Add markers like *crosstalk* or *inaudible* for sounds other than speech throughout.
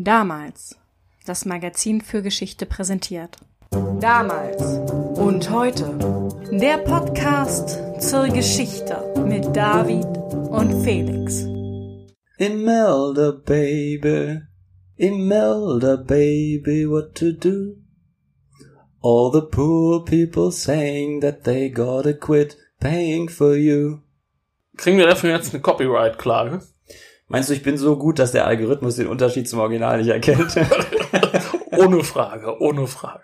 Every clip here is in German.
Damals. Das Magazin für Geschichte präsentiert. Damals und heute. Der Podcast zur Geschichte mit David und Felix. Imelda, baby. Imelda, baby, what to do? All the poor people saying that they gotta quit paying for you. Kriegen wir dafür jetzt eine Copyright-Klage? Meinst du, ich bin so gut, dass der Algorithmus den Unterschied zum Original nicht erkennt? *laughs* ohne Frage, ohne Frage.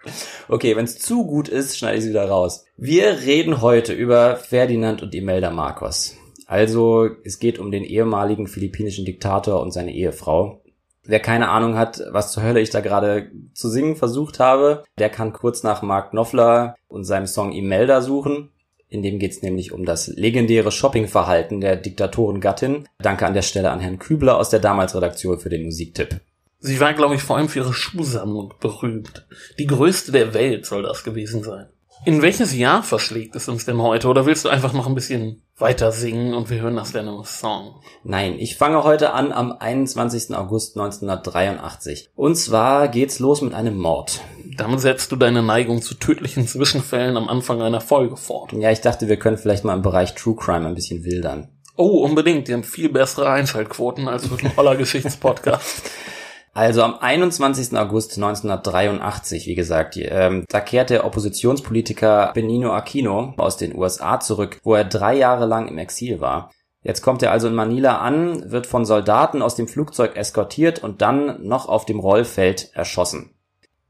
Okay, wenn es zu gut ist, schneide ich es wieder raus. Wir reden heute über Ferdinand und Imelda Marcos. Also, es geht um den ehemaligen philippinischen Diktator und seine Ehefrau. Wer keine Ahnung hat, was zur Hölle ich da gerade zu singen versucht habe, der kann kurz nach Mark Knopfler und seinem Song Imelda suchen. In dem geht es nämlich um das legendäre Shoppingverhalten der Diktatorengattin. Danke an der Stelle an Herrn Kübler aus der damals Redaktion für den Musiktipp. Sie war, glaube ich, vor allem für ihre Schuhsammlung berühmt. Die größte der Welt soll das gewesen sein. In welches Jahr verschlägt es uns denn heute? Oder willst du einfach noch ein bisschen weiter singen und wir hören das dann im Song? Nein, ich fange heute an am 21. August 1983. Und zwar geht's los mit einem Mord. Damit setzt du deine Neigung zu tödlichen Zwischenfällen am Anfang einer Folge fort. Ja, ich dachte, wir können vielleicht mal im Bereich True Crime ein bisschen wildern. Oh, unbedingt. Die haben viel bessere Einschaltquoten als für den Holler Geschichtspodcast. Also am 21. August 1983, wie gesagt, ähm, da kehrt der Oppositionspolitiker Benino Aquino aus den USA zurück, wo er drei Jahre lang im Exil war. Jetzt kommt er also in Manila an, wird von Soldaten aus dem Flugzeug eskortiert und dann noch auf dem Rollfeld erschossen.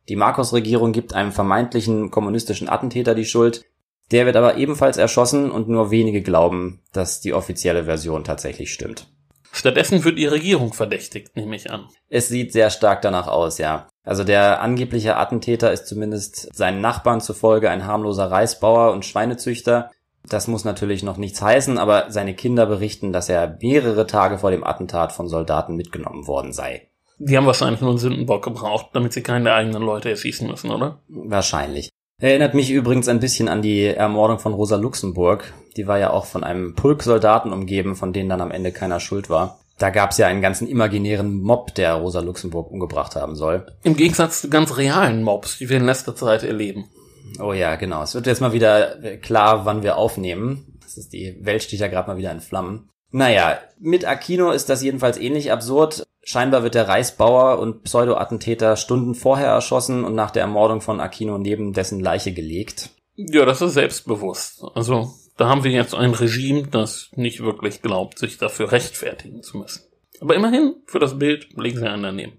Die Marcos-Regierung gibt einem vermeintlichen kommunistischen Attentäter die Schuld. Der wird aber ebenfalls erschossen und nur wenige glauben, dass die offizielle Version tatsächlich stimmt. Stattdessen wird die Regierung verdächtigt, nehme ich an. Es sieht sehr stark danach aus, ja. Also der angebliche Attentäter ist zumindest seinen Nachbarn zufolge ein harmloser Reisbauer und Schweinezüchter. Das muss natürlich noch nichts heißen, aber seine Kinder berichten, dass er mehrere Tage vor dem Attentat von Soldaten mitgenommen worden sei. Die haben wahrscheinlich nur einen Sündenbock gebraucht, damit sie keine eigenen Leute erschießen müssen, oder? Wahrscheinlich. Erinnert mich übrigens ein bisschen an die Ermordung von Rosa Luxemburg. Die war ja auch von einem Pulk Soldaten umgeben, von denen dann am Ende keiner schuld war. Da gab's ja einen ganzen imaginären Mob, der Rosa Luxemburg umgebracht haben soll. Im Gegensatz zu ganz realen Mobs, die wir in letzter Zeit erleben. Oh ja, genau. Es wird jetzt mal wieder klar, wann wir aufnehmen. Das ist die Welt steht ja gerade mal wieder in Flammen. Naja, mit Aquino ist das jedenfalls ähnlich absurd. Scheinbar wird der Reisbauer und Pseudo-Attentäter Stunden vorher erschossen und nach der Ermordung von Aquino neben dessen Leiche gelegt. Ja, das ist selbstbewusst. Also, da haben wir jetzt ein Regime, das nicht wirklich glaubt, sich dafür rechtfertigen zu müssen. Aber immerhin, für das Bild legen sie einen daneben.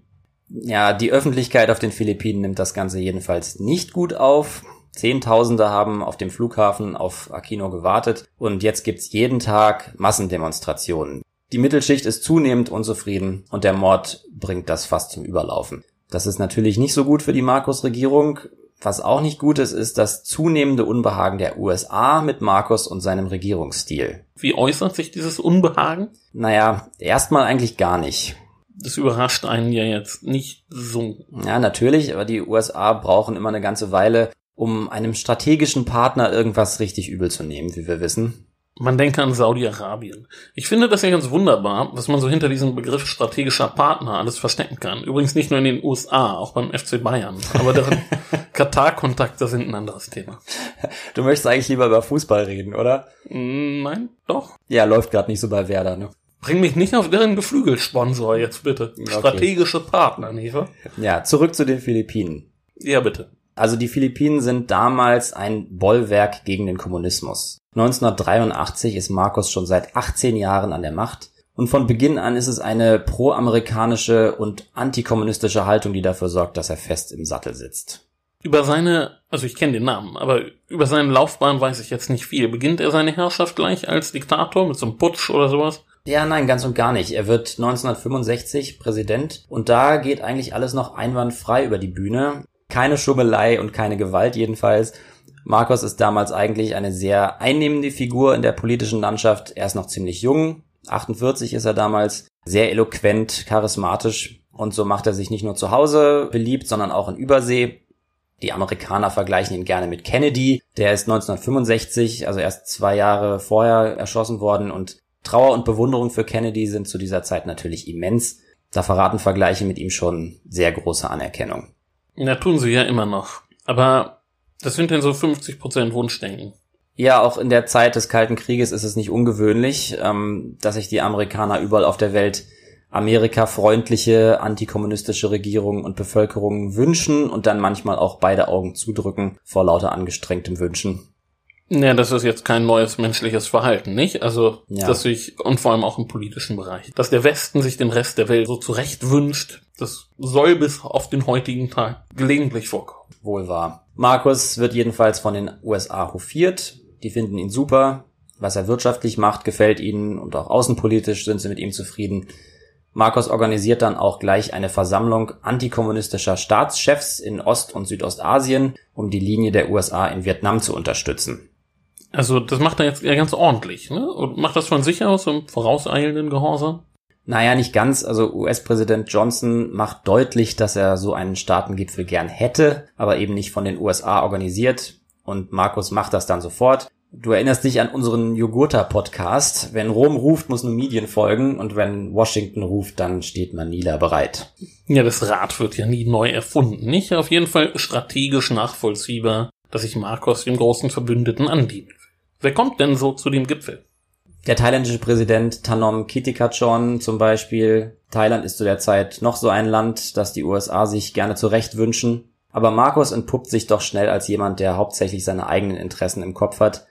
Ja, die Öffentlichkeit auf den Philippinen nimmt das Ganze jedenfalls nicht gut auf. Zehntausende haben auf dem Flughafen auf Aquino gewartet und jetzt gibt's jeden Tag Massendemonstrationen. Die Mittelschicht ist zunehmend unzufrieden und der Mord bringt das fast zum Überlaufen. Das ist natürlich nicht so gut für die Marcos-Regierung. Was auch nicht gut ist, ist das zunehmende Unbehagen der USA mit Marcos und seinem Regierungsstil. Wie äußert sich dieses Unbehagen? Naja, erstmal eigentlich gar nicht. Das überrascht einen ja jetzt nicht so. Ja, natürlich, aber die USA brauchen immer eine ganze Weile, um einem strategischen Partner irgendwas richtig übel zu nehmen, wie wir wissen. Man denke an Saudi-Arabien. Ich finde das ja ganz wunderbar, was man so hinter diesem Begriff strategischer Partner alles verstecken kann. Übrigens nicht nur in den USA, auch beim FC Bayern. Aber deren *laughs* Katar-Kontakte sind ein anderes Thema. Du möchtest eigentlich lieber über Fußball reden, oder? Nein, doch. Ja, läuft gerade nicht so bei Werder, ne? Bring mich nicht auf deren Geflügelsponsor jetzt bitte. Okay. Strategische Partner, Neva. Ja, zurück zu den Philippinen. Ja, bitte. Also die Philippinen sind damals ein Bollwerk gegen den Kommunismus. 1983 ist Marcos schon seit 18 Jahren an der Macht und von Beginn an ist es eine pro-amerikanische und antikommunistische Haltung, die dafür sorgt, dass er fest im Sattel sitzt. Über seine, also ich kenne den Namen, aber über seine Laufbahn weiß ich jetzt nicht viel. Beginnt er seine Herrschaft gleich als Diktator mit so einem Putsch oder sowas? Ja, nein, ganz und gar nicht. Er wird 1965 Präsident und da geht eigentlich alles noch einwandfrei über die Bühne. Keine Schummelei und keine Gewalt jedenfalls. Marcos ist damals eigentlich eine sehr einnehmende Figur in der politischen Landschaft. Er ist noch ziemlich jung, 48 ist er damals, sehr eloquent, charismatisch und so macht er sich nicht nur zu Hause beliebt, sondern auch in Übersee. Die Amerikaner vergleichen ihn gerne mit Kennedy. Der ist 1965, also erst zwei Jahre vorher erschossen worden und Trauer und Bewunderung für Kennedy sind zu dieser Zeit natürlich immens. Da verraten Vergleiche mit ihm schon sehr große Anerkennung. Ja, tun sie ja immer noch. Aber das sind denn so 50% Wunschdenken. Ja, auch in der Zeit des Kalten Krieges ist es nicht ungewöhnlich, ähm, dass sich die Amerikaner überall auf der Welt Amerika-freundliche, antikommunistische Regierungen und Bevölkerungen wünschen und dann manchmal auch beide Augen zudrücken vor lauter angestrengtem Wünschen. Ja, das ist jetzt kein neues menschliches Verhalten, nicht? Also, Ja. dass sich, und vor allem auch im politischen Bereich, dass der Westen sich den Rest der Welt so zurecht wünscht, das soll bis auf den heutigen Tag gelegentlich vorkommen. Wohl wahr. Markus wird jedenfalls von den USA hofiert. Die finden ihn super. Was er wirtschaftlich macht, gefällt ihnen und auch außenpolitisch sind sie mit ihm zufrieden. Markus organisiert dann auch gleich eine Versammlung antikommunistischer Staatschefs in Ost- und Südostasien, um die Linie der USA in Vietnam zu unterstützen. Also, das macht er jetzt ja ganz ordentlich, ne? Und macht das von sich aus im vorauseilenden Gehorsam? Naja, nicht ganz. Also US-Präsident Johnson macht deutlich, dass er so einen Staatengipfel gern hätte, aber eben nicht von den USA organisiert. Und Markus macht das dann sofort. Du erinnerst dich an unseren Jogurta-Podcast. Wenn Rom ruft, muss Numidien folgen. Und wenn Washington ruft, dann steht Manila bereit. Ja, das Rad wird ja nie neu erfunden, nicht? Auf jeden Fall strategisch nachvollziehbar, dass sich Marcos dem großen Verbündeten andienen will. Wer kommt denn so zu dem Gipfel? Der thailändische Präsident Tanom Kitikachorn zum Beispiel. Thailand ist zu der Zeit noch so ein Land, das die USA sich gerne zurecht wünschen. Aber Markus entpuppt sich doch schnell als jemand, der hauptsächlich seine eigenen Interessen im Kopf hat.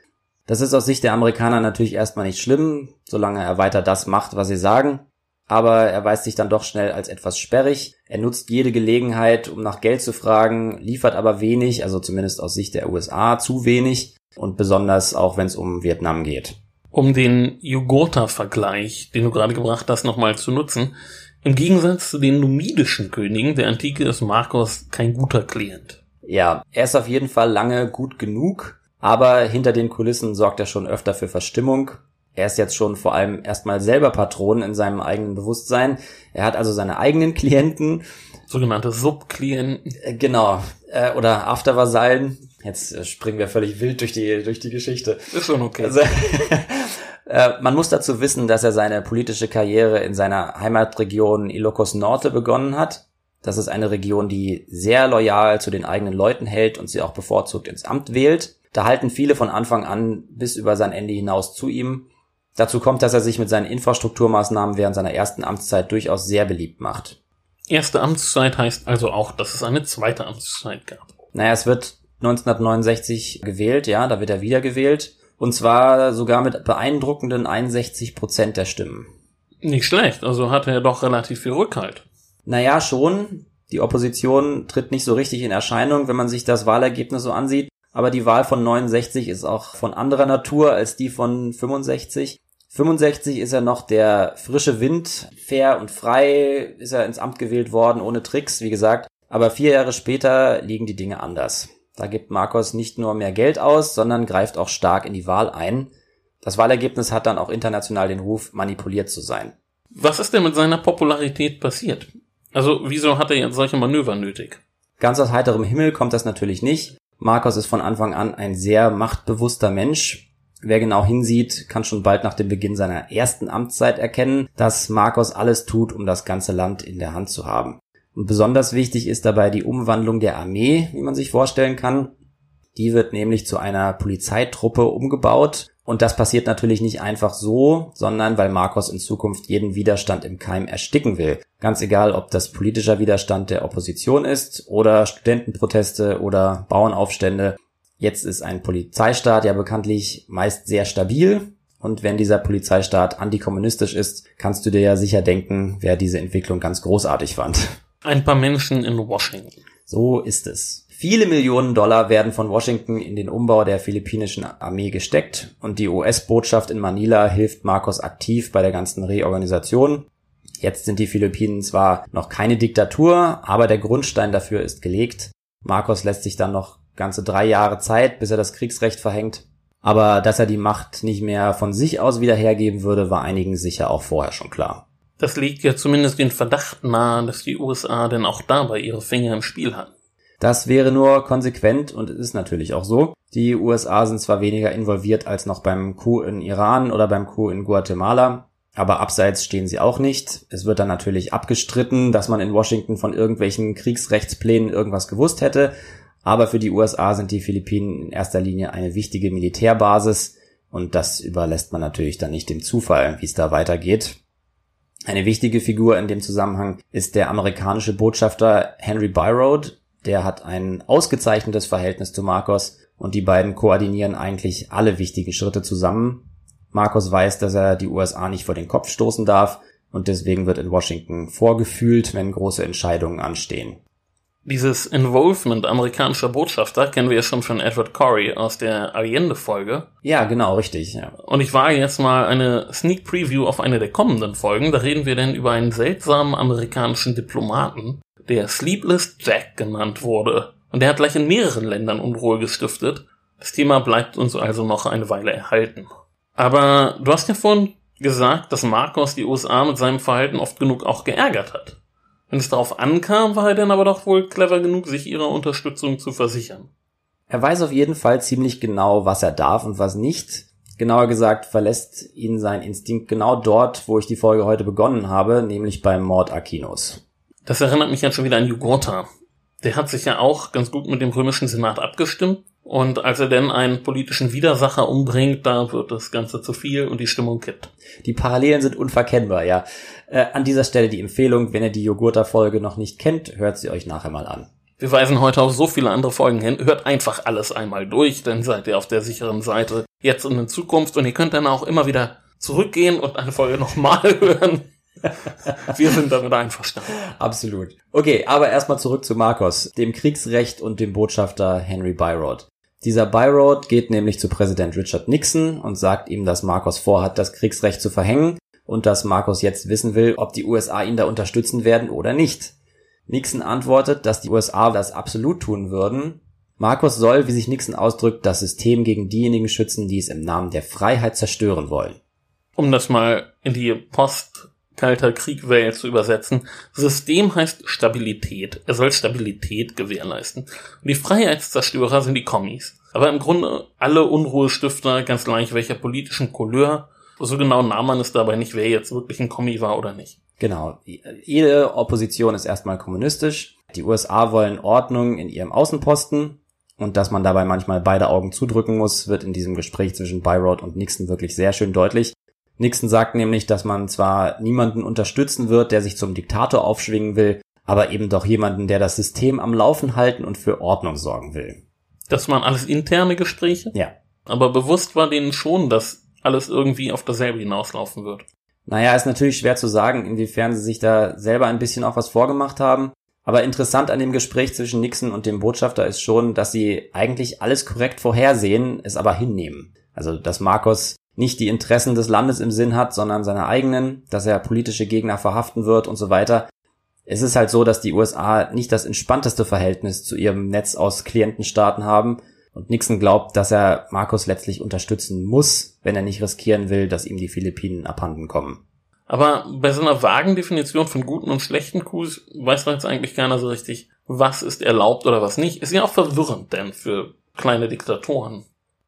Das ist aus Sicht der Amerikaner natürlich erstmal nicht schlimm, solange er weiter das macht, was sie sagen. Aber er weist sich dann doch schnell als etwas sperrig. Er nutzt jede Gelegenheit, um nach Geld zu fragen, liefert aber wenig, also zumindest aus Sicht der USA zu wenig. Und besonders auch, wenn es um Vietnam geht. Um den Jugurtha-Vergleich, den du gerade gebracht hast, nochmal zu nutzen. Im Gegensatz zu den numidischen Königen der Antike ist Marcos kein guter Klient. Ja, er ist auf jeden Fall lange gut genug, aber hinter den Kulissen sorgt er schon öfter für Verstimmung. Er ist jetzt schon vor allem erstmal selber Patron in seinem eigenen Bewusstsein. Er hat also seine eigenen *laughs* Klienten, Sogenannte Subklienten. äh, genau, äh, oder Aftervasallen. Jetzt äh, springen wir völlig wild durch die, durch die Geschichte. Ist schon okay. Also, *laughs* äh, man muss dazu wissen, dass er seine politische Karriere in seiner Heimatregion Ilocos Norte begonnen hat. Das ist eine Region, die sehr loyal zu den eigenen Leuten hält und sie auch bevorzugt ins Amt wählt. Da halten viele von Anfang an bis über sein Ende hinaus zu ihm. Dazu kommt, dass er sich mit seinen Infrastrukturmaßnahmen während seiner ersten Amtszeit durchaus sehr beliebt macht. Erste Amtszeit heißt also auch, dass es eine zweite Amtszeit gab. Naja, es wird 1969 gewählt, ja, da wird er wiedergewählt. Und zwar sogar mit beeindruckenden 61 Prozent der Stimmen. Nicht schlecht, also hatte er doch relativ viel Rückhalt. Naja, schon. Die Opposition tritt nicht so richtig in Erscheinung, wenn man sich das Wahlergebnis so ansieht. Aber die Wahl von 69 ist auch von anderer Natur als die von 65. 65 ist er noch der frische Wind, fair und frei ist er ins Amt gewählt worden, ohne Tricks, wie gesagt. Aber vier Jahre später liegen die Dinge anders. Da gibt Marcos nicht nur mehr Geld aus, sondern greift auch stark in die Wahl ein. Das Wahlergebnis hat dann auch international den Ruf, manipuliert zu sein. Was ist denn mit seiner Popularität passiert? Also, wieso hat er jetzt solche Manöver nötig? Ganz aus heiterem Himmel kommt das natürlich nicht. Marcos ist von Anfang an ein sehr machtbewusster Mensch. Wer genau hinsieht, kann schon bald nach dem Beginn seiner ersten Amtszeit erkennen, dass Marcos alles tut, um das ganze Land in der Hand zu haben. Und besonders wichtig ist dabei die Umwandlung der Armee, wie man sich vorstellen kann. Die wird nämlich zu einer Polizeitruppe umgebaut. Und das passiert natürlich nicht einfach so, sondern weil Marcos in Zukunft jeden Widerstand im Keim ersticken will. Ganz egal, ob das politischer Widerstand der Opposition ist oder Studentenproteste oder Bauernaufstände. Jetzt ist ein Polizeistaat ja bekanntlich meist sehr stabil. Und wenn dieser Polizeistaat antikommunistisch ist, kannst du dir ja sicher denken, wer diese Entwicklung ganz großartig fand. Ein paar Menschen in Washington. So ist es. Viele Millionen Dollar werden von Washington in den Umbau der philippinischen Armee gesteckt und die US-Botschaft in Manila hilft Marcos aktiv bei der ganzen Reorganisation. Jetzt sind die Philippinen zwar noch keine Diktatur, aber der Grundstein dafür ist gelegt. Marcos lässt sich dann noch ganze drei Jahre Zeit, bis er das Kriegsrecht verhängt. Aber dass er die Macht nicht mehr von sich aus wieder hergeben würde, war einigen sicher auch vorher schon klar. Das legt ja zumindest den Verdacht nahe, dass die USA denn auch dabei ihre Finger im Spiel hatten. Das wäre nur konsequent und es ist natürlich auch so. Die USA sind zwar weniger involviert als noch beim Coup in Iran oder beim Coup in Guatemala, aber abseits stehen sie auch nicht. Es wird dann natürlich abgestritten, dass man in Washington von irgendwelchen Kriegsrechtsplänen irgendwas gewusst hätte. Aber für die USA sind die Philippinen in erster Linie eine wichtige Militärbasis und das überlässt man natürlich dann nicht dem Zufall, wie es da weitergeht. Eine wichtige Figur in dem Zusammenhang ist der amerikanische Botschafter Henry Byroad. Der hat ein ausgezeichnetes Verhältnis zu Marcos und die beiden koordinieren eigentlich alle wichtigen Schritte zusammen. Marcos weiß, dass er die USA nicht vor den Kopf stoßen darf und deswegen wird in Washington vorgefühlt, wenn große Entscheidungen anstehen. Dieses Involvement amerikanischer Botschafter kennen wir ja schon von Edward Corey aus der Allende-Folge. Ja, genau, richtig. Ja. Und ich wage jetzt mal eine Sneak Preview auf eine der kommenden Folgen. Da reden wir denn über einen seltsamen amerikanischen Diplomaten, der Sleepless Jack genannt wurde. Und der hat gleich in mehreren Ländern Unruhe gestiftet. Das Thema bleibt uns also noch eine Weile erhalten. Aber du hast ja vorhin gesagt, dass Marcos die USA mit seinem Verhalten oft genug auch geärgert hat. Wenn es darauf ankam, war er dann aber doch wohl clever genug, sich ihrer Unterstützung zu versichern. Er weiß auf jeden Fall ziemlich genau, was er darf und was nicht. Genauer gesagt verlässt ihn sein Instinkt genau dort, wo ich die Folge heute begonnen habe, nämlich beim Mord Aquinos. Das erinnert mich jetzt schon wieder an Jugurtha. Der hat sich ja auch ganz gut mit dem römischen Senat abgestimmt und als er denn einen politischen Widersacher umbringt, da wird das Ganze zu viel und die Stimmung kippt. Die Parallelen sind unverkennbar, ja. Äh, an dieser Stelle die Empfehlung, wenn ihr die Jogurta-Folge noch nicht kennt, hört sie euch nachher mal an. Wir weisen heute auf so viele andere Folgen hin. Hört einfach alles einmal durch, dann seid ihr auf der sicheren Seite jetzt und in Zukunft und ihr könnt dann auch immer wieder zurückgehen und eine Folge nochmal *laughs* hören. Wir sind damit einverstanden. Absolut. Okay, aber erstmal zurück zu Marcos, dem Kriegsrecht und dem Botschafter Henry Byrod. Dieser Byroad geht nämlich zu Präsident Richard Nixon und sagt ihm, dass Marcos vorhat, das Kriegsrecht zu verhängen und dass Marcos jetzt wissen will, ob die USA ihn da unterstützen werden oder nicht. Nixon antwortet, dass die USA das absolut tun würden. Marcos soll, wie sich Nixon ausdrückt, das System gegen diejenigen schützen, die es im Namen der Freiheit zerstören wollen. Um das mal in die Post Kalter Krieg Welt zu übersetzen. System heißt Stabilität. Er soll Stabilität gewährleisten. Und die Freiheitszerstörer sind die Kommis. Aber im Grunde alle Unruhestifter, ganz gleich welcher politischen Couleur. So genau nahm man es dabei nicht, wer jetzt wirklich ein Kommi war oder nicht. Genau. Jede Opposition ist erstmal kommunistisch. Die USA wollen Ordnung in ihrem Außenposten. Und dass man dabei manchmal beide Augen zudrücken muss, wird in diesem Gespräch zwischen Byrod und Nixon wirklich sehr schön deutlich. Nixon sagt nämlich, dass man zwar niemanden unterstützen wird, der sich zum Diktator aufschwingen will, aber eben doch jemanden, der das System am Laufen halten und für Ordnung sorgen will. Das waren alles interne Gespräche? Ja. Aber bewusst war denen schon, dass alles irgendwie auf dasselbe hinauslaufen wird. Naja, ist natürlich schwer zu sagen, inwiefern sie sich da selber ein bisschen auch was vorgemacht haben. Aber interessant an dem Gespräch zwischen Nixon und dem Botschafter ist schon, dass sie eigentlich alles korrekt vorhersehen, es aber hinnehmen. Also, dass Marcos nicht die Interessen des Landes im Sinn hat, sondern seine eigenen, dass er politische Gegner verhaften wird und so weiter. Es ist halt so, dass die USA nicht das entspannteste Verhältnis zu ihrem Netz aus Klientenstaaten haben und Nixon glaubt, dass er Markus letztlich unterstützen muss, wenn er nicht riskieren will, dass ihm die Philippinen abhanden kommen. Aber bei so einer vagen Definition von guten und schlechten Coups weiß man jetzt eigentlich keiner so richtig, was ist erlaubt oder was nicht. Ist ja auch verwirrend denn für kleine Diktatoren.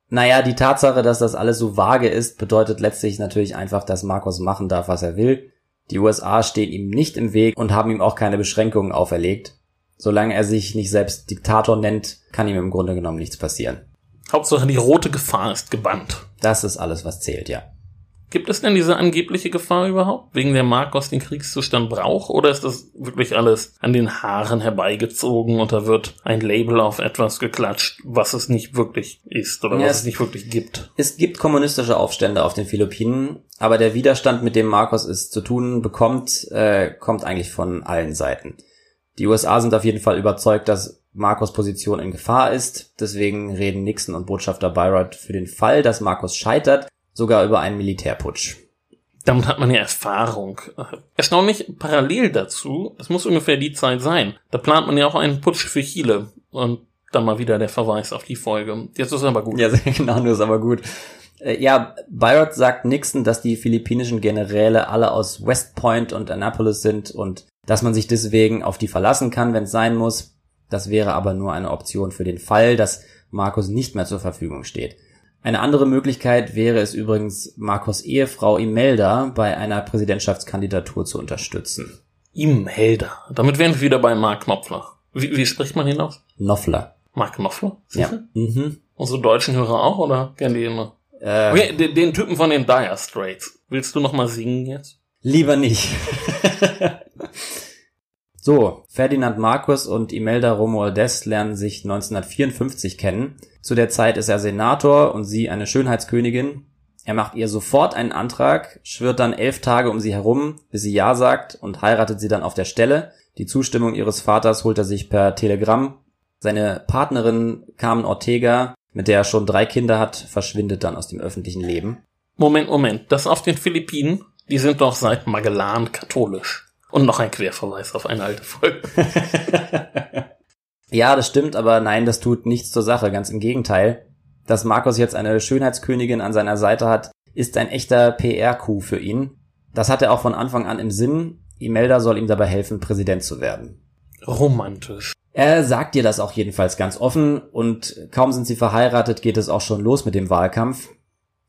Naja, die Tatsache, dass das alles so vage ist, bedeutet letztlich natürlich einfach, dass Marcos machen darf, was er will. Die USA stehen ihm nicht im Weg und haben ihm auch keine Beschränkungen auferlegt. Solange er sich nicht selbst Diktator nennt, kann ihm im Grunde genommen nichts passieren. Hauptsache die rote Gefahr ist gebannt. Das ist alles, was zählt, ja. Gibt es denn diese angebliche Gefahr überhaupt, wegen der Marcos den Kriegszustand braucht, oder ist das wirklich alles an den Haaren herbeigezogen und da wird ein Label auf etwas geklatscht, was es nicht wirklich ist oder ja, was es nicht wirklich gibt? Es gibt kommunistische Aufstände auf den Philippinen, aber der Widerstand, mit dem Marcos es zu tun bekommt, äh, kommt eigentlich von allen Seiten. Die USA sind auf jeden Fall überzeugt, dass Marcos Position in Gefahr ist. Deswegen reden Nixon und Botschafter Byron für den Fall, dass Marcos scheitert, sogar über einen Militärputsch. Damit hat man ja Erfahrung. Erstaunlich parallel dazu, das muss ungefähr die Zeit sein, da plant man ja auch einen Putsch für Chile. Und dann mal wieder der Verweis auf die Folge. Jetzt ist aber gut. Ja, *laughs* genau, nur ist aber gut. Äh, ja, Byron sagt Nixon, dass die philippinischen Generäle alle aus West Point und Annapolis sind und dass man sich deswegen auf die verlassen kann, wenn es sein muss. Das wäre aber nur eine Option für den Fall, dass Markus nicht mehr zur Verfügung steht. Eine andere Möglichkeit wäre es übrigens, Marcos Ehefrau Imelda bei einer Präsidentschaftskandidatur zu unterstützen. Imelda. Damit wären wir wieder bei Mark Knopfler. Wie, wie spricht man ihn aus? Noffler. Mark Knopfler? Ja. Sicher? Mhm. Unsere deutschen Hörer auch, oder kennen die immer? Äh, Okay, den, den Typen von den Dire Straits. Willst du noch mal singen jetzt? Lieber nicht. *laughs* so, Ferdinand Marcus und Imelda Romualdez lernen sich 1954 kennen. Zu der Zeit ist er Senator und sie eine Schönheitskönigin. Er macht ihr sofort einen Antrag, schwirrt dann elf Tage um sie herum, bis sie Ja sagt und heiratet sie dann auf der Stelle. Die Zustimmung ihres Vaters holt er sich per Telegramm. Seine Partnerin Carmen Ortega, mit der er schon drei Kinder hat, verschwindet dann aus dem öffentlichen Leben. Moment, Moment. Das auf den Philippinen, die sind doch seit Magellan katholisch. Und noch ein Querverweis auf eine alte Folge. *laughs* Ja, das stimmt, aber nein, das tut nichts zur Sache, ganz im Gegenteil. Dass Markus jetzt eine Schönheitskönigin an seiner Seite hat, ist ein echter PR-Coup für ihn. Das hat er auch von Anfang an im Sinn. Imelda soll ihm dabei helfen, Präsident zu werden. Romantisch. Er sagt dir das auch jedenfalls ganz offen und kaum sind sie verheiratet, geht es auch schon los mit dem Wahlkampf.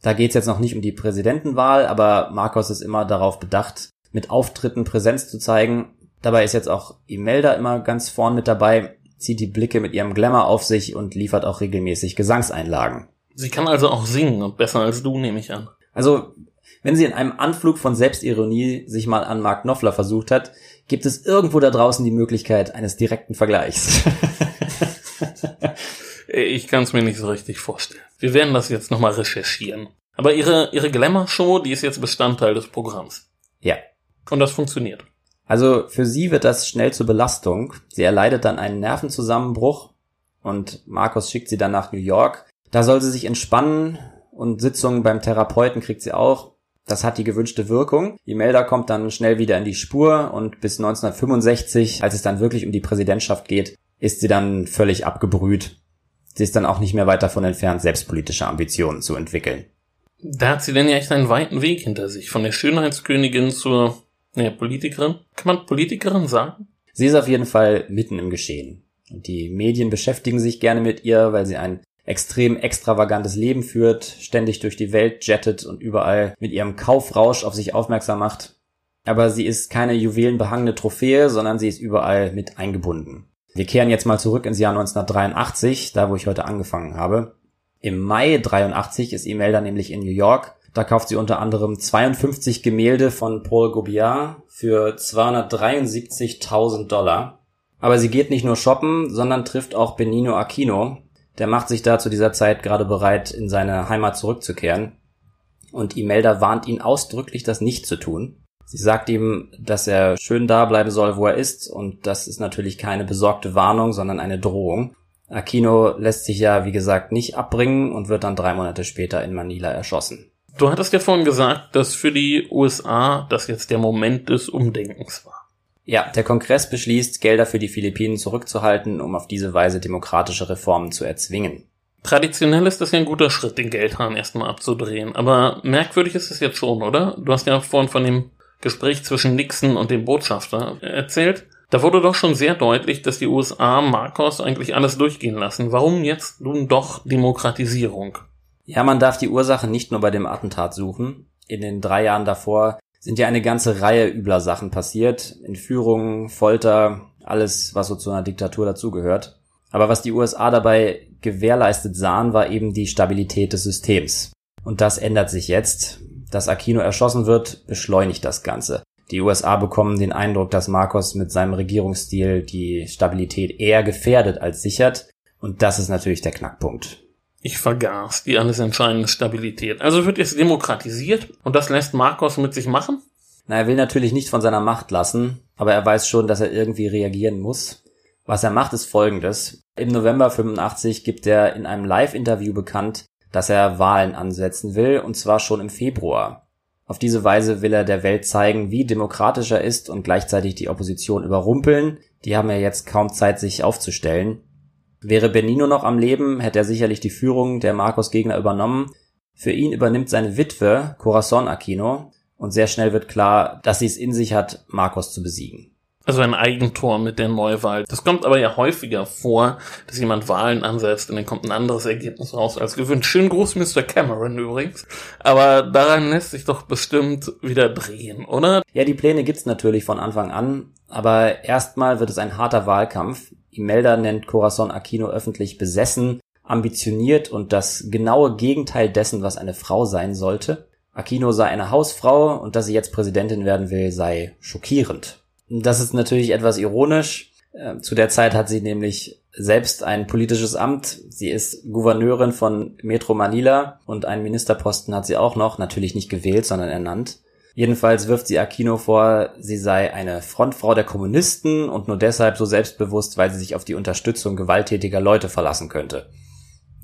Da geht es jetzt noch nicht um die Präsidentenwahl, aber Marcos ist immer darauf bedacht, mit Auftritten Präsenz zu zeigen. Dabei ist jetzt auch Imelda immer ganz vorn mit dabei, zieht die Blicke mit ihrem Glamour auf sich und liefert auch regelmäßig Gesangseinlagen. Sie kann also auch singen und besser als du, nehme ich an. Also, wenn sie in einem Anflug von Selbstironie sich mal an Mark Knopfler versucht hat, gibt es irgendwo da draußen die Möglichkeit eines direkten Vergleichs. *laughs* Ich kann es mir nicht so richtig vorstellen. Wir werden das jetzt nochmal recherchieren. Aber ihre, ihre Glamour-Show, die ist jetzt Bestandteil des Programms. ja. Und das funktioniert. Also für sie wird das schnell zur Belastung. Sie erleidet dann einen Nervenzusammenbruch und Markus schickt sie dann nach New York. Da soll sie sich entspannen und Sitzungen beim Therapeuten kriegt sie auch. Das hat die gewünschte Wirkung. Imelda kommt dann schnell wieder in die Spur und bis 1965, als es dann wirklich um die Präsidentschaft geht, ist sie dann völlig abgebrüht. Sie ist dann auch nicht mehr weit davon entfernt, selbstpolitische Ambitionen zu entwickeln. Da hat sie denn ja echt einen weiten Weg hinter sich. Von der Schönheitskönigin zur naja, Politikerin. Kann man Politikerin sagen? Sie ist auf jeden Fall mitten im Geschehen. Die Medien beschäftigen sich gerne mit ihr, weil sie ein extrem extravagantes Leben führt, ständig durch die Welt jettet und überall mit ihrem Kaufrausch auf sich aufmerksam macht. Aber sie ist keine juwelenbehangene Trophäe, sondern sie ist überall mit eingebunden. Wir kehren jetzt mal zurück ins Jahr 1983, da wo ich heute angefangen habe. Im Mai 83 ist Imelda nämlich in New York. Da kauft sie unter anderem 52 Gemälde von Paul Gauguin für 273.000 Dollar. Aber sie geht nicht nur shoppen, sondern trifft auch Benino Aquino. Der macht sich da zu dieser Zeit gerade bereit, in seine Heimat zurückzukehren. Und Imelda warnt ihn ausdrücklich, das nicht zu tun. Sie sagt ihm, dass er schön da bleiben soll, wo er ist, und das ist natürlich keine besorgte Warnung, sondern eine Drohung. Aquino lässt sich ja, wie gesagt, nicht abbringen und wird dann drei Monate später in Manila erschossen. Du hattest ja vorhin gesagt, dass für die USA das jetzt der Moment des Umdenkens war. Ja, der Kongress beschließt, Gelder für die Philippinen zurückzuhalten, um auf diese Weise demokratische Reformen zu erzwingen. Traditionell ist das ja ein guter Schritt, den Geldhahn erstmal abzudrehen. Aber merkwürdig ist es jetzt schon, oder? Du hast ja vorhin von dem Gespräch zwischen Nixon und dem Botschafter erzählt. Da wurde doch schon sehr deutlich, dass die USA Marcos eigentlich alles durchgehen lassen. Warum jetzt nun doch Demokratisierung? Ja, man darf die Ursache nicht nur bei dem Attentat suchen. In den drei Jahren davor sind ja eine ganze Reihe übler Sachen passiert. Entführungen, Folter, alles, was so zu einer Diktatur dazugehört. Aber was die USA dabei gewährleistet sahen, war eben die Stabilität des Systems. Und das ändert sich jetzt. Dass Aquino erschossen wird, beschleunigt das Ganze. Die USA bekommen den Eindruck, dass Marcos mit seinem Regierungsstil die Stabilität eher gefährdet als sichert. Und das ist natürlich der Knackpunkt. Ich vergaß die alles entscheidende Stabilität. Also wird jetzt demokratisiert und das lässt Marcos mit sich machen? Na, er will natürlich nicht von seiner Macht lassen, aber er weiß schon, dass er irgendwie reagieren muss. Was er macht, ist folgendes. Im November 85 gibt er in einem Live-Interview bekannt, dass er Wahlen ansetzen will, und zwar schon im Februar. Auf diese Weise will er der Welt zeigen, wie demokratisch er ist und gleichzeitig die Opposition überrumpeln. Die haben ja jetzt kaum Zeit, sich aufzustellen. Wäre Benino noch am Leben, hätte er sicherlich die Führung der Marcos-Gegner übernommen. Für ihn übernimmt seine Witwe Corazon Aquino und sehr schnell wird klar, dass sie es in sich hat, Marcos zu besiegen. Also ein Eigentor mit der Neuwahl. Das kommt aber ja häufiger vor, dass jemand Wahlen ansetzt und dann kommt ein anderes Ergebnis raus als gewünscht. Schönen Gruß, Mr. Cameron übrigens. Aber daran lässt sich doch bestimmt wieder drehen, oder? Ja, die Pläne gibt's natürlich von Anfang an, aber erstmal wird es ein harter Wahlkampf. Imelda nennt Corazon Aquino öffentlich besessen, ambitioniert und das genaue Gegenteil dessen, was eine Frau sein sollte. Aquino sei eine Hausfrau und dass sie jetzt Präsidentin werden will, sei schockierend. Das ist natürlich etwas ironisch. Äh, zu der Zeit hat sie nämlich selbst ein politisches Amt. Sie ist Gouverneurin von Metro Manila und einen Ministerposten hat sie auch noch, natürlich nicht gewählt, sondern ernannt. Jedenfalls wirft sie Aquino vor, sie sei eine Frontfrau der Kommunisten und nur deshalb so selbstbewusst, weil sie sich auf die Unterstützung gewalttätiger Leute verlassen könnte.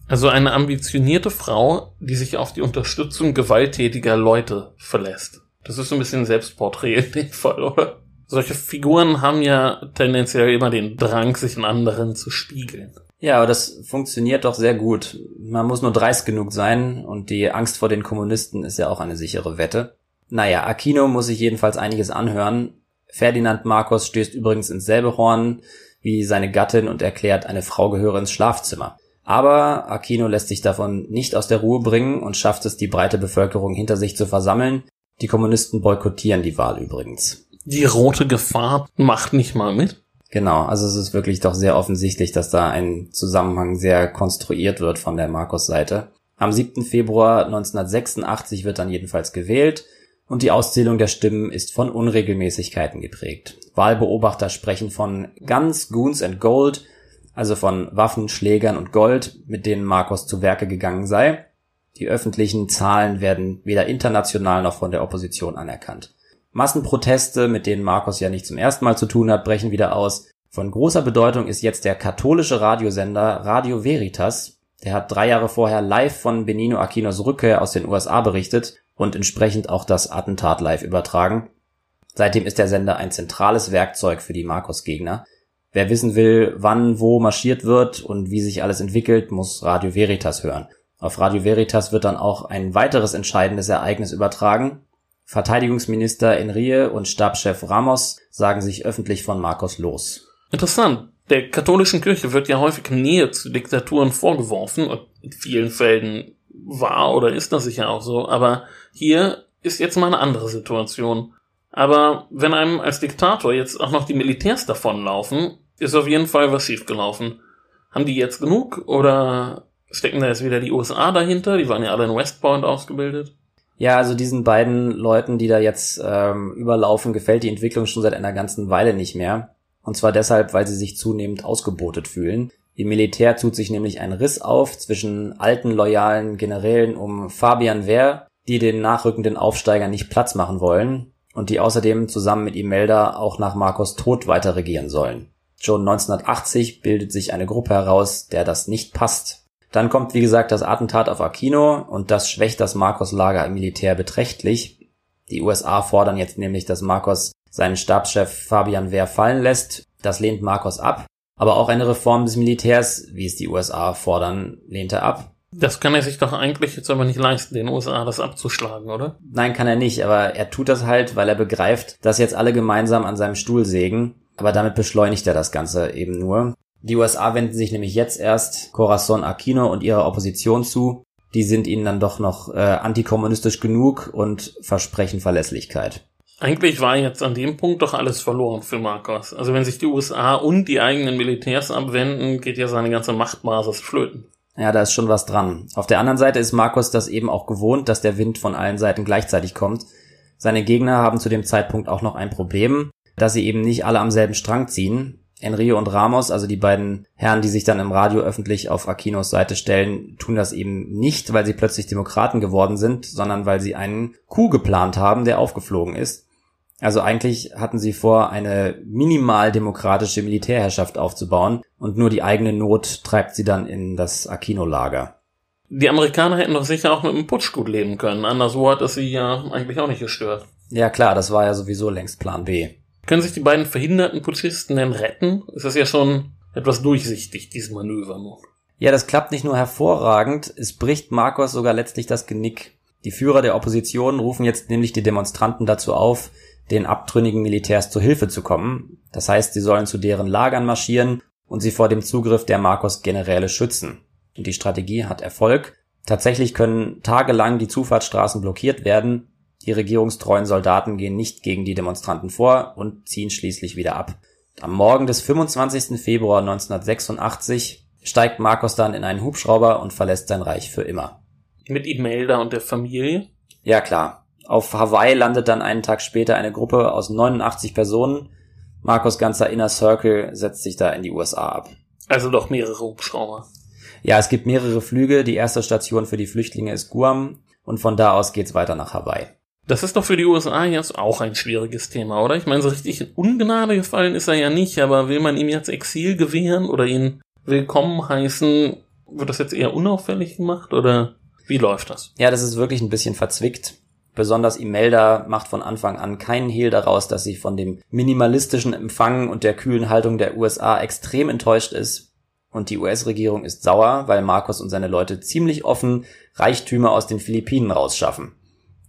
Also eine ambitionierte Frau, die sich auf die Unterstützung gewalttätiger Leute verlässt. Das ist so ein bisschen Selbstporträt in dem Fall, oder? Solche Figuren haben ja tendenziell immer den Drang, sich in anderen zu spiegeln. Ja, aber das funktioniert doch sehr gut. Man muss nur dreist genug sein und die Angst vor den Kommunisten ist ja auch eine sichere Wette. Naja, Aquino muss sich jedenfalls einiges anhören. Ferdinand Marcos stößt übrigens ins selbe Horn wie seine Gattin und erklärt, eine Frau gehöre ins Schlafzimmer. Aber Aquino lässt sich davon nicht aus der Ruhe bringen und schafft es, die breite Bevölkerung hinter sich zu versammeln. Die Kommunisten boykottieren die Wahl übrigens die rote Gefahr macht nicht mal mit. Genau, also es ist wirklich doch sehr offensichtlich, dass da ein Zusammenhang sehr konstruiert wird von der Markus-Seite. Am 7. Februar 1986 wird dann jedenfalls gewählt und die Auszählung der Stimmen ist von Unregelmäßigkeiten geprägt. Wahlbeobachter sprechen von Guns, Goons and Gold, also von Waffen, Schlägern und Gold, mit denen Marcos zu Werke gegangen sei. Die öffentlichen Zahlen werden weder international noch von der Opposition anerkannt. Massenproteste, mit denen Markus ja nicht zum ersten Mal zu tun hat, brechen wieder aus. Von großer Bedeutung ist jetzt der katholische Radiosender Radio Veritas. Der hat drei Jahre vorher live von Benino Aquinos Rückkehr aus den USA berichtet und entsprechend auch das Attentat live übertragen. Seitdem ist der Sender ein zentrales Werkzeug für die Markus-Gegner. Wer wissen will, wann wo marschiert wird und wie sich alles entwickelt, muss Radio Veritas hören. Auf Radio Veritas wird dann auch ein weiteres entscheidendes Ereignis übertragen, Verteidigungsminister Enrie und Stabschef Ramos sagen sich öffentlich von Marcos los. Interessant. Der katholischen Kirche wird ja häufig Nähe zu Diktaturen vorgeworfen in vielen Fällen war oder ist das sicher auch so, aber hier ist jetzt mal eine andere Situation. Aber wenn einem als Diktator jetzt auch noch die Militärs davonlaufen, ist auf jeden Fall was schiefgelaufen. Haben die jetzt genug oder stecken da jetzt wieder die USA dahinter? Die waren ja alle in West Point ausgebildet. Ja, also diesen beiden Leuten, die da jetzt ähm, überlaufen, gefällt die Entwicklung schon seit einer ganzen Weile nicht mehr. Und zwar deshalb, weil sie sich zunehmend ausgebotet fühlen. Im Militär tut sich nämlich ein Riss auf zwischen alten loyalen Generälen um Fabian Wehr, die den nachrückenden Aufsteigern nicht Platz machen wollen und die außerdem zusammen mit Imelda auch nach Marcos Tod weiter regieren sollen. Schon 1980 bildet sich eine Gruppe heraus, der das nicht passt. Dann kommt, wie gesagt, das Attentat auf Aquino und das schwächt das Marcos-Lager im Militär beträchtlich. Die USA fordern jetzt nämlich, dass Marcos seinen Stabschef Fabian Wehr fallen lässt. Das lehnt Marcos ab. Aber auch eine Reform des Militärs, wie es die USA fordern, lehnt er ab. Das kann er sich doch eigentlich jetzt aber nicht leisten, den USA das abzuschlagen, oder? Nein, kann er nicht, aber er tut das halt, weil er begreift, dass jetzt alle gemeinsam an seinem Stuhl sägen. Aber damit beschleunigt er das Ganze eben nur. Die USA wenden sich nämlich jetzt erst Corazon Aquino und ihrer Opposition zu. Die sind ihnen dann doch noch äh, antikommunistisch genug und versprechen Verlässlichkeit. Eigentlich war jetzt an dem Punkt doch alles verloren für Marcos. Also wenn sich die USA und die eigenen Militärs abwenden, geht ja seine ganze Machtbasis flöten. Ja, da ist schon was dran. Auf der anderen Seite ist Marcos das eben auch gewohnt, dass der Wind von allen Seiten gleichzeitig kommt. Seine Gegner haben zu dem Zeitpunkt auch noch ein Problem, dass sie eben nicht alle am selben Strang ziehen. Enrio und Ramos, also die beiden Herren, die sich dann im Radio öffentlich auf Aquinos Seite stellen, tun das eben nicht, weil sie plötzlich Demokraten geworden sind, sondern weil sie einen Coup geplant haben, der aufgeflogen ist. Also eigentlich hatten sie vor, eine minimal demokratische Militärherrschaft aufzubauen und nur die eigene Not treibt sie dann in das Aquino-Lager. Die Amerikaner hätten doch sicher auch mit einem Putsch gut leben können. Anderswo hat es sie ja eigentlich auch nicht gestört. Ja klar, das war ja sowieso längst Plan B. Können sich die beiden verhinderten Putschisten denn retten? Ist das ja schon etwas durchsichtig, dieses Manöver nur. Ja, das klappt nicht nur hervorragend, es bricht Marcos sogar letztlich das Genick. Die Führer der Opposition rufen jetzt nämlich die Demonstranten dazu auf, den abtrünnigen Militärs zu Hilfe zu kommen. Das heißt, sie sollen zu deren Lagern marschieren und sie vor dem Zugriff der Marcos-Generäle schützen. Und die Strategie hat Erfolg. Tatsächlich können tagelang die Zufahrtsstraßen blockiert werden. Die regierungstreuen Soldaten gehen nicht gegen die Demonstranten vor und ziehen schließlich wieder ab. Am Morgen des 25. Februar 1986 steigt Marcos dann in einen Hubschrauber und verlässt sein Reich für immer. Mit Imelda und der Familie? Ja klar. Auf Hawaii landet dann einen Tag später eine Gruppe aus 89 Personen. Marcos ganzer Inner Circle setzt sich da in die USA ab. Also doch mehrere Hubschrauber. Ja, es gibt mehrere Flüge. Die erste Station für die Flüchtlinge ist Guam und von da aus geht's weiter nach Hawaii. Das ist doch für die USA jetzt auch ein schwieriges Thema, oder? Ich meine, so richtig in Ungnade gefallen ist er ja nicht, aber will man ihm jetzt Exil gewähren oder ihn willkommen heißen? Wird das jetzt eher unauffällig gemacht oder wie läuft das? Ja, das ist wirklich ein bisschen verzwickt. Besonders Imelda macht von Anfang an keinen Hehl daraus, dass sie von dem minimalistischen Empfang und der kühlen Haltung der USA extrem enttäuscht ist. Und die US-Regierung ist sauer, weil Marcos und seine Leute ziemlich offen Reichtümer aus den Philippinen rausschaffen.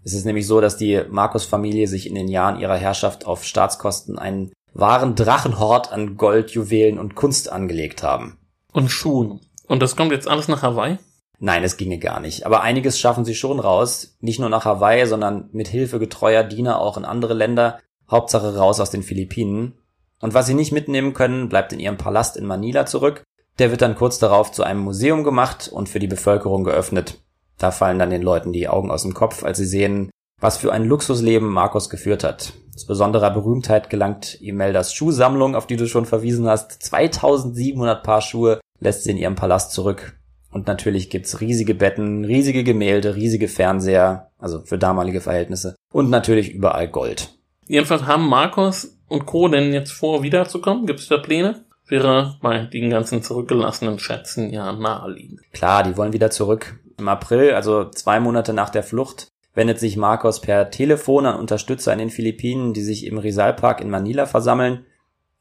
Es ist nämlich so, dass die Marcos-Familie sich in den Jahren ihrer Herrschaft auf Staatskosten einen wahren Drachenhort an Gold, Juwelen und Kunst angelegt haben. Und Schuhen. Und das kommt jetzt alles nach Hawaii? Nein, es ginge gar nicht. Aber einiges schaffen sie schon raus. Nicht nur nach Hawaii, sondern mit Hilfe getreuer Diener auch in andere Länder. Hauptsache raus aus den Philippinen. Und was sie nicht mitnehmen können, bleibt in ihrem Palast in Manila zurück. Der wird dann kurz darauf zu einem Museum gemacht und für die Bevölkerung geöffnet. Da fallen dann den Leuten die Augen aus dem Kopf, als sie sehen, was für ein Luxusleben Markus geführt hat. Zu besonderer Berühmtheit gelangt Imeldas Schuhsammlung, auf die du schon verwiesen hast. 2700 Paar Schuhe lässt sie in ihrem Palast zurück. Und natürlich gibt's riesige Betten, riesige Gemälde, riesige Fernseher, also für damalige Verhältnisse. Und natürlich überall Gold. Jedenfalls haben Markus und Co. denn jetzt vor, wiederzukommen? Gibt's da Pläne? Wäre bei den ganzen zurückgelassenen Schätzen ja naheliegend. Klar, die wollen wieder zurück. Im April, also zwei Monate nach der Flucht, wendet sich Marcos per Telefon an Unterstützer in den Philippinen, die sich im Rizal Park in Manila versammeln.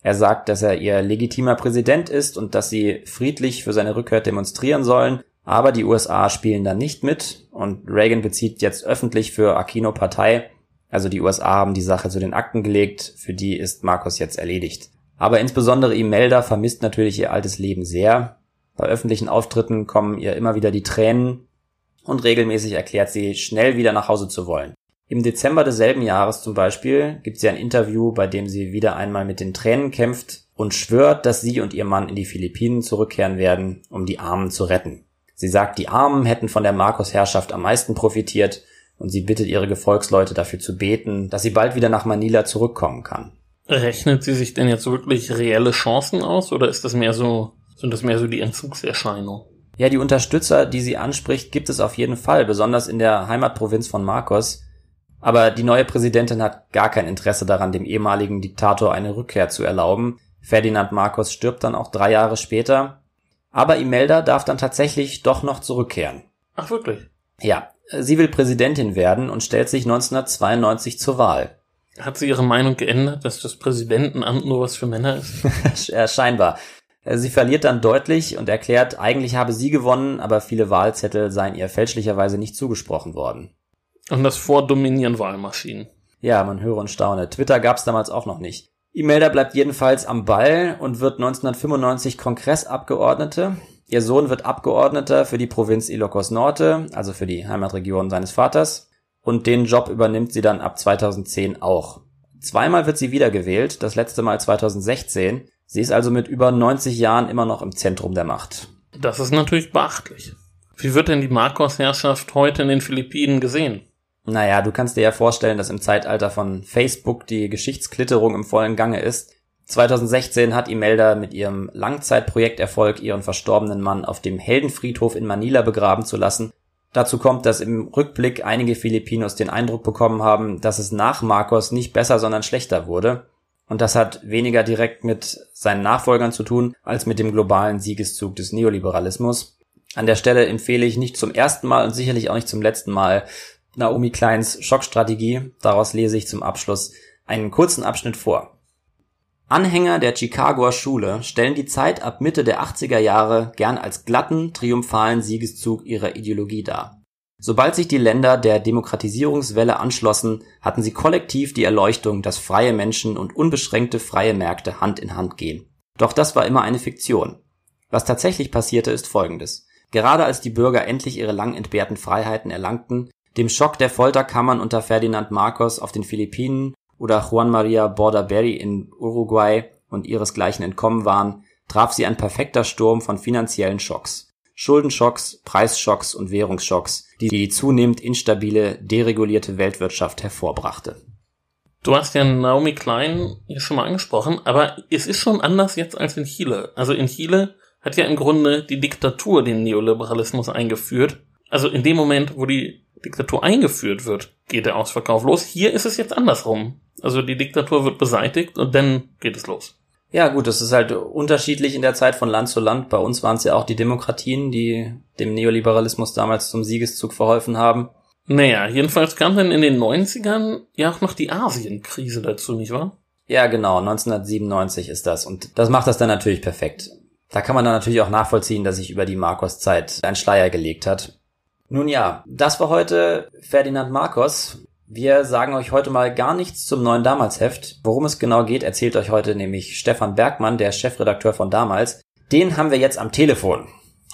Er sagt, dass er ihr legitimer Präsident ist und dass sie friedlich für seine Rückkehr demonstrieren sollen, aber die USA spielen da nicht mit und Reagan bezieht jetzt öffentlich für Aquino Partei. Also die USA haben die Sache zu den Akten gelegt, für die ist Marcos jetzt erledigt. Aber insbesondere Imelda vermisst natürlich ihr altes Leben sehr. Bei öffentlichen Auftritten kommen ihr immer wieder die Tränen und regelmäßig erklärt sie, schnell wieder nach Hause zu wollen. Im Dezember desselben Jahres zum Beispiel gibt sie ein Interview, bei dem sie wieder einmal mit den Tränen kämpft und schwört, dass sie und ihr Mann in die Philippinen zurückkehren werden, um die Armen zu retten. Sie sagt, die Armen hätten von der Markus-Herrschaft am meisten profitiert und sie bittet ihre Gefolgsleute dafür zu beten, dass sie bald wieder nach Manila zurückkommen kann. Rechnet sie sich denn jetzt wirklich reelle Chancen aus oder ist das mehr so sind das mehr so die Entzugserscheinungen? Ja, die Unterstützer, die sie anspricht, gibt es auf jeden Fall, besonders in der Heimatprovinz von Marcos. Aber die neue Präsidentin hat gar kein Interesse daran, dem ehemaligen Diktator eine Rückkehr zu erlauben. Ferdinand Marcos stirbt dann auch drei Jahre später. Aber Imelda darf dann tatsächlich doch noch zurückkehren. Ach wirklich? Ja, sie will Präsidentin werden und stellt sich 1992 zur Wahl. Hat sie ihre Meinung geändert, dass das Präsidentenamt nur was für Männer ist? *laughs* Scheinbar. Äh, sie verliert dann deutlich und erklärt, eigentlich habe sie gewonnen, aber viele Wahlzettel seien ihr fälschlicherweise nicht zugesprochen worden. Und das vordominieren Wahlmaschinen. Ja, man höre und staune. Twitter gab's damals auch noch nicht. Imelda bleibt jedenfalls am Ball und wird 1995 Kongressabgeordnete. Ihr Sohn wird Abgeordneter für die Provinz Ilocos Norte, also für die Heimatregion seines Vaters. Und den Job übernimmt sie dann ab 2010 auch. Zweimal wird sie wiedergewählt, das letzte Mal 2016. Sie ist also mit über 90 Jahren immer noch im Zentrum der Macht. Das ist natürlich beachtlich. Wie wird denn die Marcos-Herrschaft heute in den Philippinen gesehen? Naja, du kannst dir ja vorstellen, dass im Zeitalter von Facebook die Geschichtsklitterung im vollen Gange ist. 2016 hat Imelda mit ihrem Langzeitprojekterfolg ihren verstorbenen Mann auf dem Heldenfriedhof in Manila begraben zu lassen. Dazu kommt, dass im Rückblick einige Filipinos den Eindruck bekommen haben, dass es nach Marcos nicht besser, sondern schlechter wurde. Und das hat weniger direkt mit seinen Nachfolgern zu tun, als mit dem globalen Siegeszug des Neoliberalismus. An der Stelle empfehle ich nicht zum ersten Mal und sicherlich auch nicht zum letzten Mal Naomi Kleins Schockstrategie. Daraus lese ich zum Abschluss einen kurzen Abschnitt vor. Anhänger der Chicagoer Schule stellen die Zeit ab Mitte der 80er Jahre gern als glatten, triumphalen Siegeszug ihrer Ideologie dar. Sobald sich die Länder der Demokratisierungswelle anschlossen, hatten sie kollektiv die Erleuchtung, dass freie Menschen und unbeschränkte freie Märkte Hand in Hand gehen. Doch das war immer eine Fiktion. Was tatsächlich passierte, ist folgendes. Gerade als die Bürger endlich ihre lang entbehrten Freiheiten erlangten, dem Schock der Folterkammern unter Ferdinand Marcos auf den Philippinen oder Juan Maria Bordaberry in Uruguay und ihresgleichen entkommen waren, traf sie ein perfekter Sturm von finanziellen Schocks. Schuldenschocks, Preisschocks und Währungsschocks, die die zunehmend instabile, deregulierte Weltwirtschaft hervorbrachte. Du hast ja Naomi Klein hier schon mal angesprochen, aber es ist schon anders jetzt als in Chile. Also in Chile hat ja im Grunde die Diktatur den Neoliberalismus eingeführt. Also in dem Moment, wo die Diktatur eingeführt wird, geht der Ausverkauf los. Hier ist es jetzt andersrum. Also die Diktatur wird beseitigt und dann geht es los. Ja, gut, das ist halt unterschiedlich in der Zeit von Land zu Land. Bei uns waren es ja auch die Demokratien, die dem Neoliberalismus damals zum Siegeszug verholfen haben. Naja, jedenfalls kam dann in den 90ern ja auch noch die Asienkrise dazu, nicht wahr? Ja, genau, 1997 ist das. Und das macht das dann natürlich perfekt. Da kann man dann natürlich auch nachvollziehen, dass sich über die Marcos-Zeit ein Schleier gelegt hat. Nun ja, das war heute Ferdinand Marcos. Wir sagen euch heute mal gar nichts zum neuen Damals-Heft. Worum es genau geht, erzählt euch heute nämlich Stefan Bergmann, der Chefredakteur von Damals. Den haben wir jetzt am Telefon.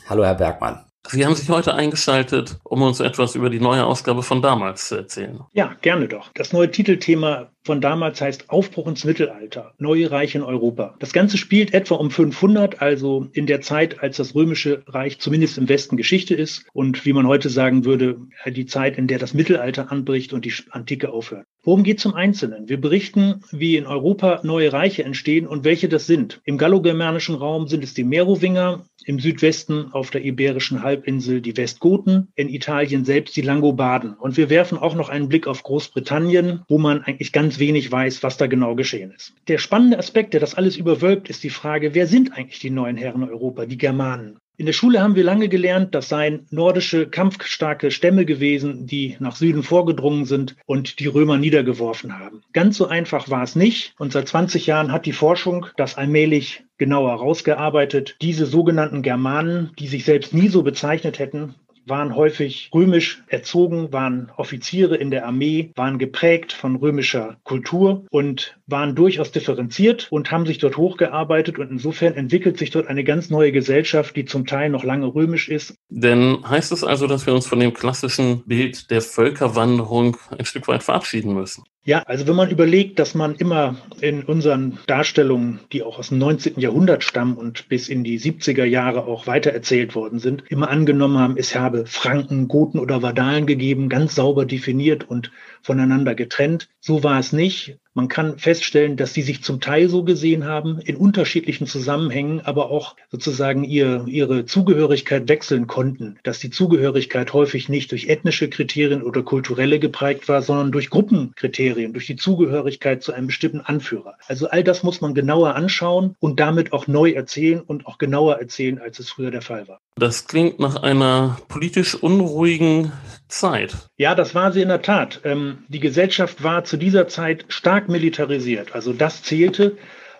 Hallo, Herr Bergmann. Sie haben sich heute eingeschaltet, um uns etwas über die neue Ausgabe von damals zu erzählen. Ja, gerne doch. Das neue Titelthema von damals heißt Aufbruch ins Mittelalter, neue Reich in Europa. Das Ganze spielt etwa um 500, also in der Zeit, als das römische Reich zumindest im Westen Geschichte ist und wie man heute sagen würde, die Zeit, in der das Mittelalter anbricht und die Antike aufhört. Worum geht es im Einzelnen? Wir berichten, wie in Europa neue Reiche entstehen und welche das sind. Im gallo-germanischen Raum sind es die Merowinger, im Südwesten auf der iberischen Halbinsel die Westgoten, in Italien selbst die Langobarden. Und wir werfen auch noch einen Blick auf Großbritannien, wo man eigentlich ganz wenig weiß, was da genau geschehen ist. Der spannende Aspekt, der das alles überwölbt, ist die Frage, wer sind eigentlich die neuen Herren Europa, die Germanen? In der Schule haben wir lange gelernt, das seien nordische, kampfstarke Stämme gewesen, die nach Süden vorgedrungen sind und die Römer niedergeworfen haben. Ganz so einfach war es nicht. Und seit 20 Jahren hat die Forschung das allmählich genauer herausgearbeitet. Diese sogenannten Germanen, die sich selbst nie so bezeichnet hätten, waren häufig römisch erzogen, waren Offiziere in der Armee, waren geprägt von römischer Kultur und waren durchaus differenziert und haben sich dort hochgearbeitet. Und insofern entwickelt sich dort eine ganz neue Gesellschaft, die zum Teil noch lange römisch ist. Denn heißt es also, dass wir uns von dem klassischen Bild der Völkerwanderung ein Stück weit verabschieden müssen? Ja, also wenn man überlegt, dass man immer in unseren Darstellungen, die auch aus dem 19. Jahrhundert stammen und bis in die 70er Jahre auch weitererzählt worden sind, immer angenommen haben, es habe Franken, Goten oder Vadalen gegeben, ganz sauber definiert und voneinander getrennt. So war es nicht. Man kann feststellen, dass sie sich zum Teil so gesehen haben, in unterschiedlichen Zusammenhängen, aber auch sozusagen ihr, ihre Zugehörigkeit wechseln konnten, dass die Zugehörigkeit häufig nicht durch ethnische Kriterien oder kulturelle geprägt war, sondern durch Gruppenkriterien, durch die Zugehörigkeit zu einem bestimmten Anführer. Also all das muss man genauer anschauen und damit auch neu erzählen und auch genauer erzählen, als es früher der Fall war. Das klingt nach einer politisch unruhigen Zeit. Ja, das war sie in der Tat. Ähm, die Gesellschaft war zu dieser Zeit stark militarisiert. Also das zählte,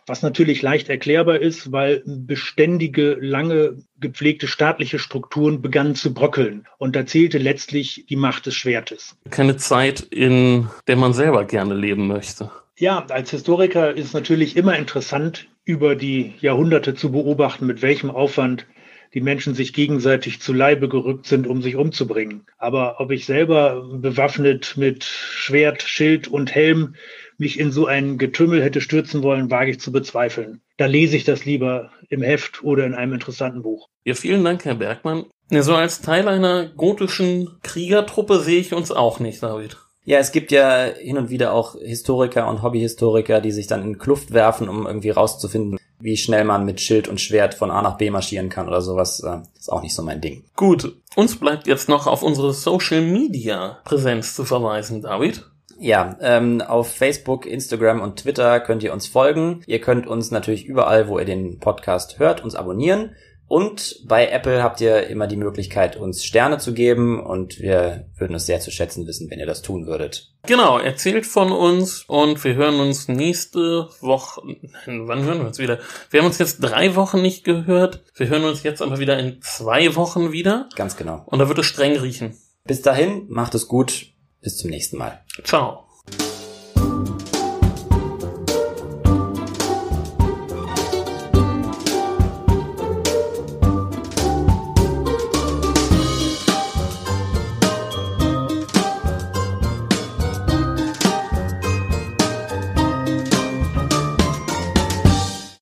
was natürlich leicht erklärbar ist, weil beständige, lange gepflegte staatliche Strukturen begannen zu bröckeln. Und da zählte letztlich die Macht des Schwertes. Keine Zeit, in der man selber gerne leben möchte. Ja, als Historiker ist es natürlich immer interessant, über die Jahrhunderte zu beobachten, mit welchem Aufwand die Menschen sich gegenseitig zu Leibe gerückt sind, um sich umzubringen. Aber ob ich selber bewaffnet mit Schwert, Schild und Helm mich in so ein Getümmel hätte stürzen wollen, wage ich zu bezweifeln. Da lese ich das lieber im Heft oder in einem interessanten Buch. Ja, vielen Dank, Herr Bergmann. Ja, so als Teil einer gotischen Kriegertruppe sehe ich uns auch nicht, David. Ja, es gibt ja hin und wieder auch Historiker und Hobbyhistoriker, die sich dann in Kluft werfen, um irgendwie rauszufinden, wie schnell man mit Schild und Schwert von A nach B marschieren kann oder sowas. Äh, ist auch nicht so mein Ding. Gut, uns bleibt jetzt noch auf unsere Social Media Präsenz zu verweisen, David. Ja, ähm, auf Facebook, Instagram und Twitter könnt ihr uns folgen. Ihr könnt uns natürlich überall, wo ihr den Podcast hört, uns abonnieren. Und bei Apple habt ihr immer die Möglichkeit, uns Sterne zu geben und wir würden es sehr zu schätzen wissen, wenn ihr das tun würdet. Genau, erzählt von uns und wir hören uns nächste Woche. Wann hören wir uns wieder? Wir haben uns jetzt drei Wochen nicht gehört. Wir hören uns jetzt aber wieder in zwei Wochen wieder. Ganz genau. Und da wird es streng riechen. Bis dahin, macht es gut. Bis zum nächsten Mal. Ciao.